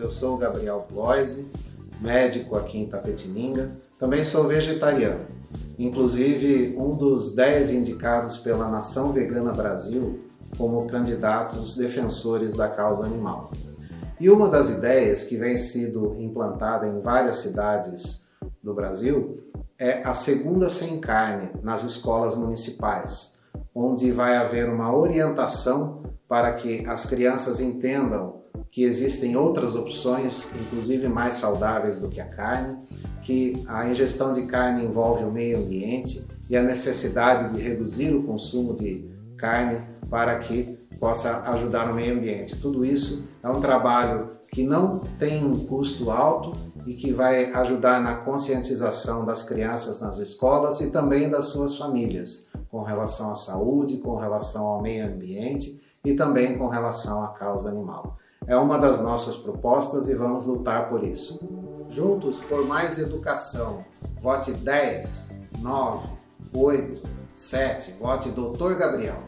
Eu sou o Gabriel Bloise, médico aqui em Tapetininga. Também sou vegetariano, inclusive um dos 10 indicados pela Nação Vegana Brasil como candidatos defensores da causa animal. E uma das ideias que vem sido implantada em várias cidades do Brasil é a segunda sem carne nas escolas municipais, onde vai haver uma orientação para que as crianças entendam que existem outras opções, inclusive mais saudáveis do que a carne, que a ingestão de carne envolve o meio ambiente e a necessidade de reduzir o consumo de carne para que possa ajudar no meio ambiente. Tudo isso é um trabalho que não tem um custo alto e que vai ajudar na conscientização das crianças nas escolas e também das suas famílias, com relação à saúde, com relação ao meio ambiente e também com relação à causa animal. É uma das nossas propostas e vamos lutar por isso. Juntos por mais educação. Vote 10, 9, 8, 7. Vote Doutor Gabriel.